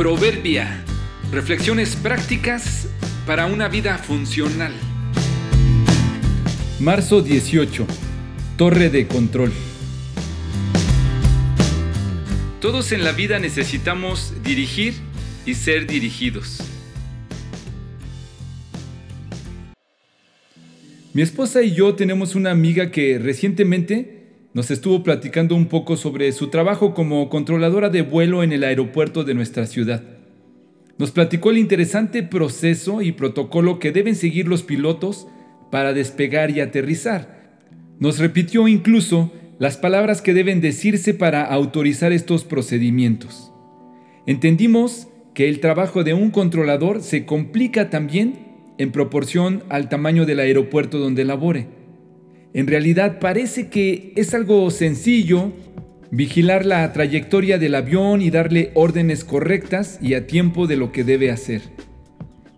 Proverbia. Reflexiones prácticas para una vida funcional. Marzo 18. Torre de control. Todos en la vida necesitamos dirigir y ser dirigidos. Mi esposa y yo tenemos una amiga que recientemente nos estuvo platicando un poco sobre su trabajo como controladora de vuelo en el aeropuerto de nuestra ciudad. Nos platicó el interesante proceso y protocolo que deben seguir los pilotos para despegar y aterrizar. Nos repitió incluso las palabras que deben decirse para autorizar estos procedimientos. Entendimos que el trabajo de un controlador se complica también en proporción al tamaño del aeropuerto donde labore. En realidad parece que es algo sencillo vigilar la trayectoria del avión y darle órdenes correctas y a tiempo de lo que debe hacer.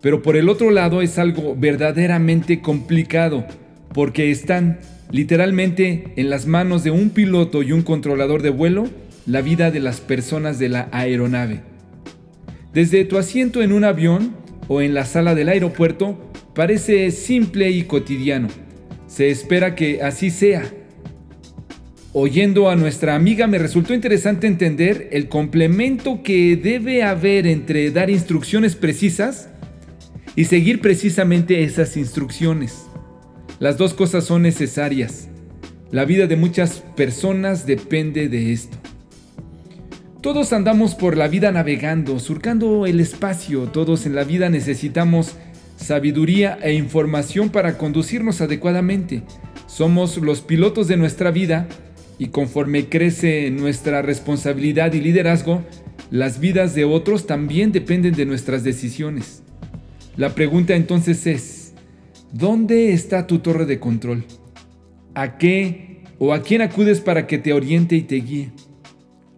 Pero por el otro lado es algo verdaderamente complicado porque están literalmente en las manos de un piloto y un controlador de vuelo la vida de las personas de la aeronave. Desde tu asiento en un avión o en la sala del aeropuerto parece simple y cotidiano se espera que así sea. Oyendo a nuestra amiga me resultó interesante entender el complemento que debe haber entre dar instrucciones precisas y seguir precisamente esas instrucciones. Las dos cosas son necesarias. La vida de muchas personas depende de esto. Todos andamos por la vida navegando, surcando el espacio, todos en la vida necesitamos sabiduría e información para conducirnos adecuadamente. Somos los pilotos de nuestra vida y conforme crece nuestra responsabilidad y liderazgo, las vidas de otros también dependen de nuestras decisiones. La pregunta entonces es, ¿dónde está tu torre de control? ¿A qué o a quién acudes para que te oriente y te guíe?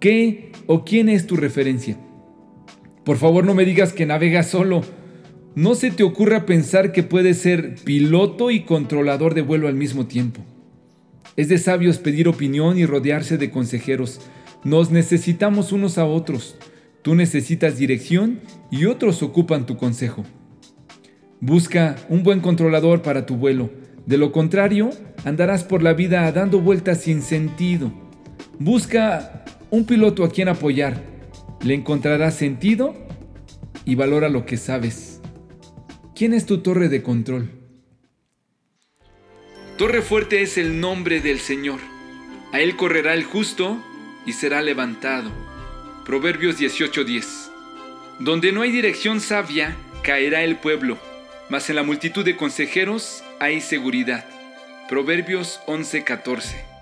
¿Qué o quién es tu referencia? Por favor no me digas que navegas solo no se te ocurra pensar que puedes ser piloto y controlador de vuelo al mismo tiempo. Es de sabios pedir opinión y rodearse de consejeros. Nos necesitamos unos a otros. Tú necesitas dirección y otros ocupan tu consejo. Busca un buen controlador para tu vuelo. De lo contrario, andarás por la vida dando vueltas sin sentido. Busca un piloto a quien apoyar. Le encontrarás sentido y valora lo que sabes. ¿Quién es tu torre de control? Torre fuerte es el nombre del Señor. A él correrá el justo y será levantado. Proverbios 18:10. Donde no hay dirección sabia, caerá el pueblo, mas en la multitud de consejeros hay seguridad. Proverbios 11:14.